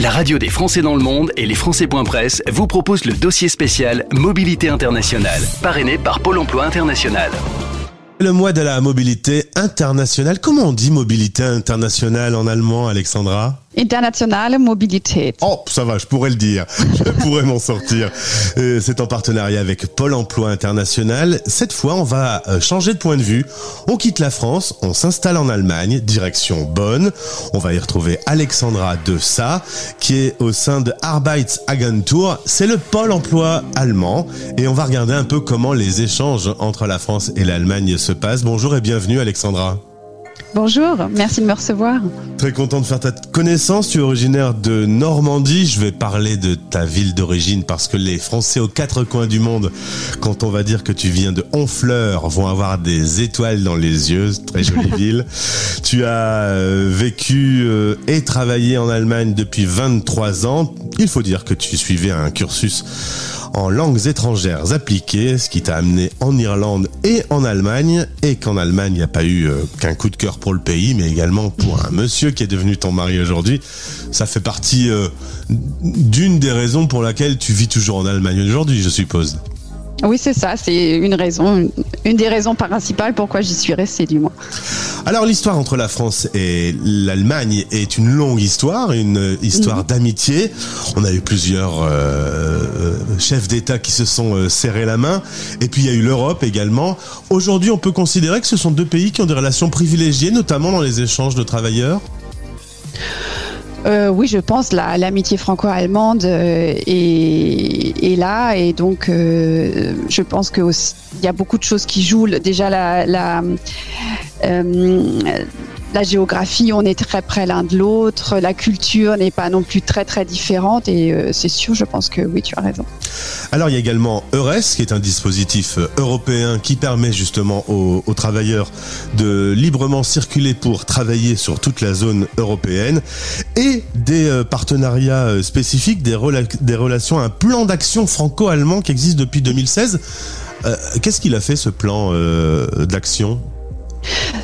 La radio des Français dans le monde et les Français.press vous proposent le dossier spécial Mobilité internationale, parrainé par Pôle emploi international. Le mois de la mobilité internationale. Comment on dit mobilité internationale en allemand, Alexandra? Internationale Mobilität. Oh, ça va, je pourrais le dire. Je pourrais m'en sortir. Euh, c'est en partenariat avec Pôle Emploi International. Cette fois, on va euh, changer de point de vue. On quitte la France, on s'installe en Allemagne, direction Bonn. On va y retrouver Alexandra de Sa, qui est au sein de Arbeitsagentur. C'est le Pôle Emploi allemand. Et on va regarder un peu comment les échanges entre la France et l'Allemagne se passent. Bonjour et bienvenue, Alexandra. Bonjour, merci de me recevoir. Très content de faire ta connaissance. Tu es originaire de Normandie. Je vais parler de ta ville d'origine parce que les Français aux quatre coins du monde, quand on va dire que tu viens de Honfleur, vont avoir des étoiles dans les yeux. Très jolie ville. Tu as euh, vécu euh, et travaillé en Allemagne depuis 23 ans. Il faut dire que tu suivais un cursus en langues étrangères appliquées, ce qui t'a amené en Irlande et en Allemagne, et qu'en Allemagne, il n'y a pas eu euh, qu'un coup de cœur pour le pays, mais également pour un monsieur qui est devenu ton mari aujourd'hui. Ça fait partie euh, d'une des raisons pour laquelle tu vis toujours en Allemagne aujourd'hui, je suppose. Oui, c'est ça. C'est une raison, une des raisons principales pourquoi j'y suis restée, du moins. Alors, l'histoire entre la France et l'Allemagne est une longue histoire, une histoire mhm. d'amitié. On a eu plusieurs euh, euh, chefs d'État qui se sont euh, serrés la main. Et puis, il y a eu l'Europe également. Aujourd'hui, on peut considérer que ce sont deux pays qui ont des relations privilégiées, notamment dans les échanges de travailleurs. Euh, oui, je pense la l'amitié franco-allemande euh, est, là et donc euh, je pense que il y a beaucoup de choses qui jouent. Déjà la, la la géographie, on est très près l'un de l'autre, la culture n'est pas non plus très très différente et euh, c'est sûr, je pense que oui, tu as raison. Alors il y a également EURES, qui est un dispositif euh, européen qui permet justement aux, travailleurs de librement circuler pour travailler sur toute la zone européenne et des euh, partenariats spécifiques, des, des relations, un plan d'action franco-allemand qui existe depuis 2016. Qu'est-ce qu'il a fait ce plan d'action?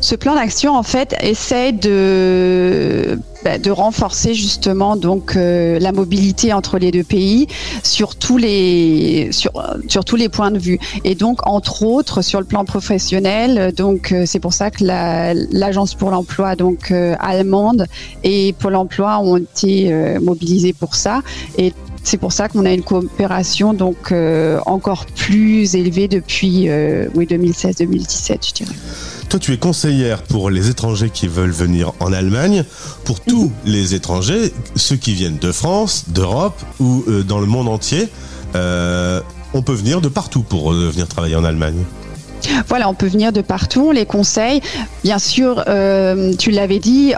Ce plan d'action, en fait, essaie de bah, renforcer justement donc euh, la mobilité entre les deux pays sur tous les sur tous les points de vue et donc entre autres sur le plan professionnel donc euh, c'est pour ça que l'agence pour l'emploi donc euh, allemande et Pôle emploi ont été mobilisés pour ça et c'est pour ça qu'on a une coopération donc encore plus élevée depuis oui 2016-2017 je dirais. Toi, tu es conseillère pour les étrangers qui veulent venir en Allemagne, pour tous les étrangers, ceux qui viennent de France, d'Europe ou euh, dans le monde entier. Euh, on peut venir de partout pour euh, venir travailler en Allemagne. Voilà, on peut venir de partout, les conseille. Bien sûr, euh, tu l'avais dit,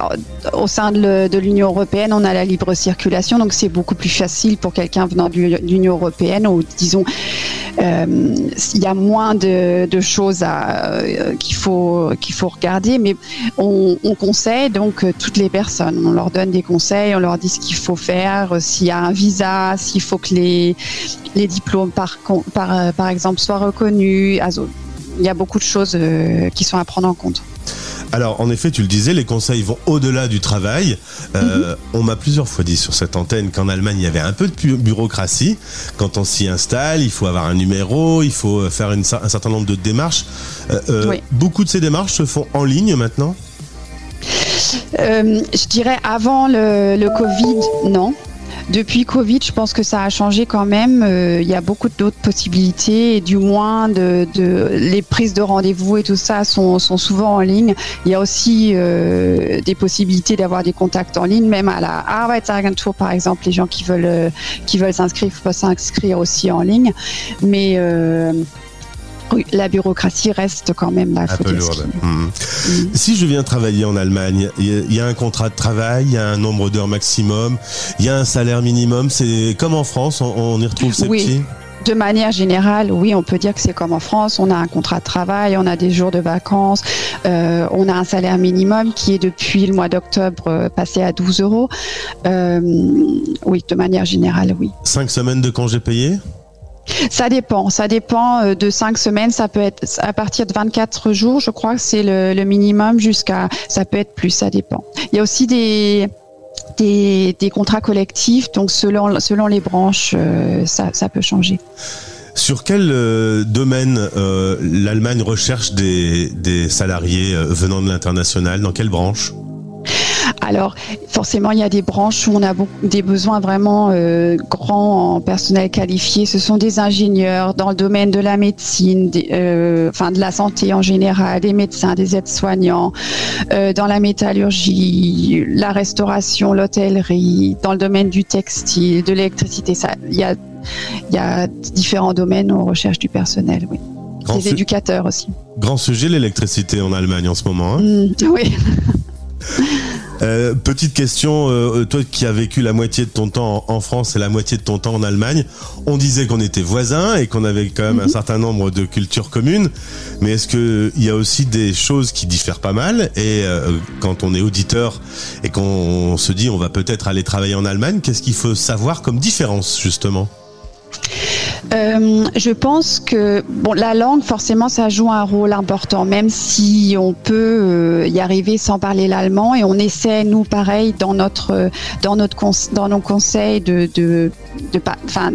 au sein de l'Union européenne, on a la libre circulation, donc c'est beaucoup plus facile pour quelqu'un venant de l'Union européenne, ou disons, euh, il y a moins de, choses euh, qu'il faut regarder, mais on, conseille donc toutes les personnes. On leur donne des conseils, on leur dit ce qu'il faut faire, s'il y a un visa, s'il faut que les les diplômes par par par exemple soient reconnus il y a beaucoup de choses euh, qui sont à prendre en compte. Alors, en effet, tu le disais, les conseils vont au-delà du travail. Euh, mhm. On m'a plusieurs fois dit sur cette antenne qu'en Allemagne, il y avait un peu de bureaucratie. Quand on s'y installe, il faut avoir un numéro, il faut faire un certain nombre de démarches. Euh, beaucoup de ces démarches se font en ligne maintenant? Je dirais avant le, le Covid, non. Depuis Covid, je pense que ça a changé quand même. Euh, il y a beaucoup d'autres possibilités, du moins les prises de rendez-vous et tout ça sont, souvent en ligne. Il y a aussi euh, des possibilités d'avoir des contacts en ligne, même à la Arbeitsagentur par exemple. Les gens qui veulent euh, qui veulent s'inscrire peuvent s'inscrire aussi en ligne, mais la bureaucratie reste quand même peu lourde. Mmh. Mmh. Si je viens travailler en Allemagne, il y, a un contrat de travail, il y a un nombre d'heures maximum, il y a un salaire minimum. C'est comme en France, on, y retrouve ces oui. De manière générale, oui, on peut dire que c'est comme en France. On a un contrat de travail, on a des jours de vacances, euh, on a un salaire minimum qui est depuis le mois d'octobre euh, passé à 12 euros. Euh, oui, de manière générale, oui. Cinq semaines de congés payés? Ça dépend, ça dépend euh, de cinq semaines, ça peut être à partir de 24 jours, je crois que c'est le, minimum jusqu'à, ça peut être plus, ça dépend. Il y a aussi des, des, des, contrats collectifs. Donc selon, selon les branches, ça, ça peut changer. Sur quel euh, domaine euh, l'Allemagne recherche des, des salariés euh, venant de l'international? Dans quelle branche? Alors, forcément, il y a des branches où on a des besoins vraiment euh, grands en personnel qualifié. Ce sont des ingénieurs dans le domaine de la médecine, euh, enfin de la santé en général, des médecins, des aides-soignants, euh, dans la métallurgie, la restauration, l'hôtellerie, dans le domaine du textile, de l'électricité. Il y a, y a différents domaines où on recherche du personnel, oui. des éducateurs aussi. Grand sujet l'électricité en Allemagne en ce moment. Hein mmh, oui. Euh, petite question, euh, toi qui as vécu la moitié de ton temps en France et la moitié de ton temps en Allemagne, on disait qu'on était voisins et qu'on avait quand même un mhm. certain nombre de cultures communes, mais est-ce qu'il y a aussi des choses qui diffèrent pas mal Et euh, quand on est auditeur et qu'on se dit on va peut-être aller travailler en Allemagne, qu'est-ce qu'il faut savoir comme différence justement? Euh, je pense que bon, la langue, forcément, ça joue un rôle important, même si on peut euh, y arriver sans parler l'allemand. Et on essaie, nous, pareil, dans notre, dans notre, dans nos conseils, de, de, enfin,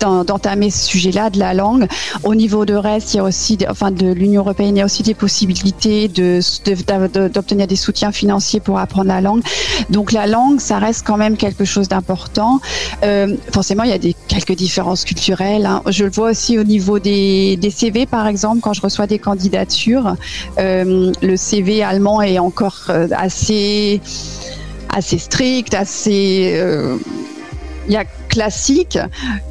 d'entamer ce sujet-là de la langue. Au niveau de reste, il y a aussi, enfin, de l'Union européenne, il y a aussi des possibilités de, d'obtenir des soutiens financiers pour apprendre la langue. Donc, la langue, ça reste quand même quelque chose d'important. Euh, forcément, il y a des quelques différences culturelles Hein. Je le vois aussi au niveau des, CV, par exemple, quand je reçois des candidatures, euh, le CV allemand est encore euh, assez, assez strict, assez il y a classique,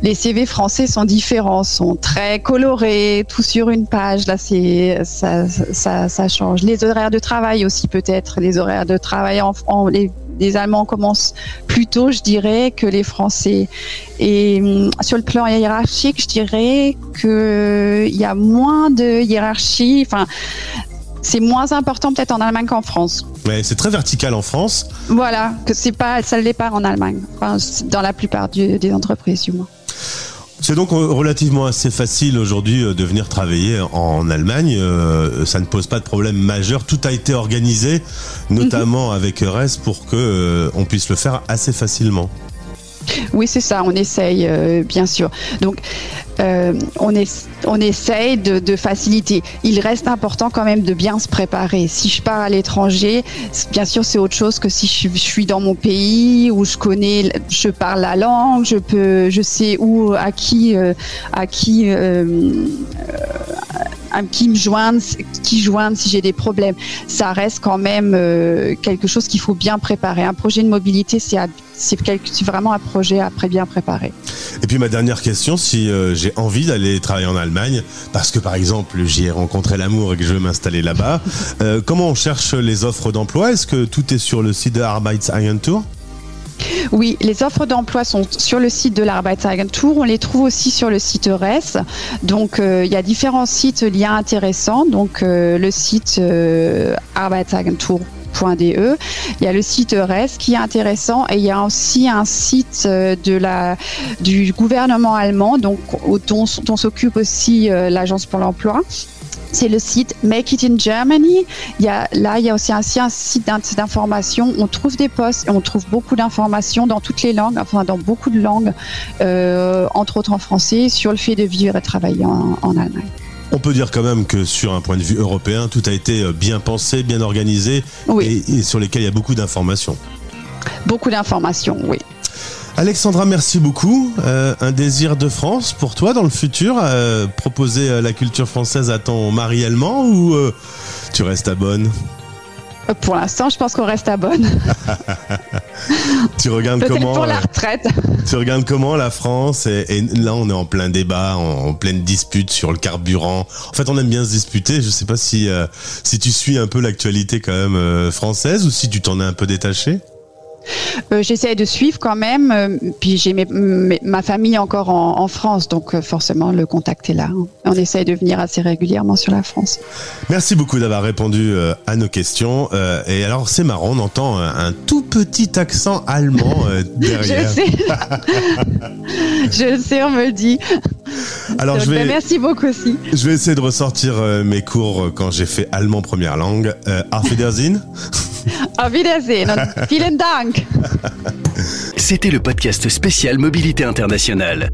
les CV français sont différents, sont très colorés, tout sur une page. Là, c'est ça, change. Les horaires de travail aussi peut-être, les horaires de travail en, en les les Allemands commencent plus tôt, je dirais, que les Français. Et hum, sur le plan hiérarchique, je dirais qu'il y a moins de hiérarchie. Enfin, c'est moins important peut-être en Allemagne qu'en France. Mais c'est très vertical en France. Voilà, que c'est pas, ça ne l'est pas en Allemagne. Enfin, dans la plupart des entreprises, du moins. C'est donc relativement assez facile aujourd'hui euh, de venir travailler en Allemagne. Euh, ça ne pose pas de problème majeur. Tout a été organisé, notamment mhm. avec RES, pour que euh, on puisse le faire assez facilement. Oui, c'est ça, on essaye, euh, bien sûr. Donc, euh, on, on essaye de, faciliter. Il reste important quand même de bien se préparer. Si je pars à l'étranger, bien sûr, c'est autre chose que si je, suis dans mon pays où je connais, je parle la langue, je peux, je sais où, à qui, euh, à qui qui me joignent, qui joignent si j'ai des problèmes. Ça reste quand même euh, quelque chose qu'il faut bien préparer. Un projet de mobilité, c'est vraiment un projet après bien préparé. Et puis ma dernière question, si euh, j'ai envie d'aller travailler en Allemagne, parce que par exemple j'y ai rencontré l'amour et que je veux m'installer là-bas, euh, comment on cherche les offres d'emploi? Est-ce que tout est sur le site de Arbeitsagentur? Oui, les offres d'emploi sont sur le site de l'Arbeitsagentur. On les trouve aussi sur le site RES. Donc, euh, il y a différents sites liens intéressants. Donc, euh, le site euh, arbeitsagentur.de. Il y a le site RES qui est intéressant et il y a aussi un site de la, du gouvernement allemand donc, dont s'occupe aussi l'Agence pour l'emploi c'est le site Make It in Germany. Il y a, là, il y a aussi un, un site d'information. On trouve des postes et on trouve beaucoup d'informations dans toutes les langues, enfin dans beaucoup de langues, euh, entre autres en français, sur le fait de vivre et travailler en, Allemagne. On peut dire quand même que sur un point de vue européen, tout a été euh, bien pensé, bien organisé et sur lesquels il y a beaucoup d'informations. Beaucoup d'informations, oui. Alexandra, merci beaucoup. Euh, un désir de France pour toi dans le futur euh, Proposer euh, la culture française à ton mari allemand ou tu restes à Bonn? Pour l'instant, je pense qu'on reste à Bonn. tu regardes comment pour la retraite. Tu regardes comment la France et, là, on est en plein débat, en, pleine dispute sur le carburant. En fait, on aime bien se disputer. Je sais pas si si tu suis un peu l'actualité quand même française ou si tu t'en es un peu détaché. Euh, j'essaie de suivre quand même. Euh, puis j'ai ma famille encore en, France, donc euh, forcément le contact est là. Hein. On essaie de venir assez régulièrement sur la France. Merci beaucoup d'avoir répondu à nos questions. et alors c'est marrant, on entend un, tout petit accent allemand derrière. je sais. je sais, on me le dit. Alors je vais. Merci beaucoup aussi. Je vais essayer de ressortir mes cours quand j'ai fait allemand première langue. Auf Wiedersehen. Auf Wiedersehen und vielen Dank. C'était le podcast spécial Mobilité internationale.